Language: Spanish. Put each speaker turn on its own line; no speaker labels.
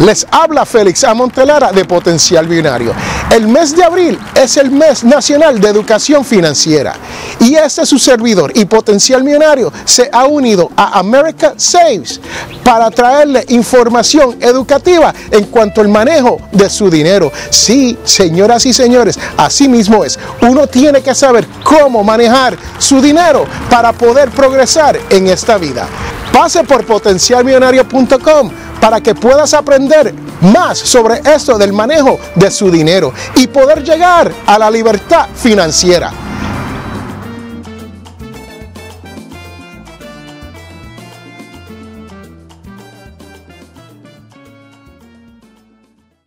Les habla Félix Amontelara de Potencial Binario. El mes de abril es el mes nacional de educación financiera y este su servidor y Potencial Millonario se ha unido a America Saves para traerle información educativa en cuanto al manejo de su dinero. Sí, señoras y señores, así mismo es. Uno tiene que saber cómo manejar su dinero para poder progresar en esta vida. Pase por potencialmillonario.com para que puedas aprender más sobre esto del manejo de su dinero y poder llegar a la libertad financiera.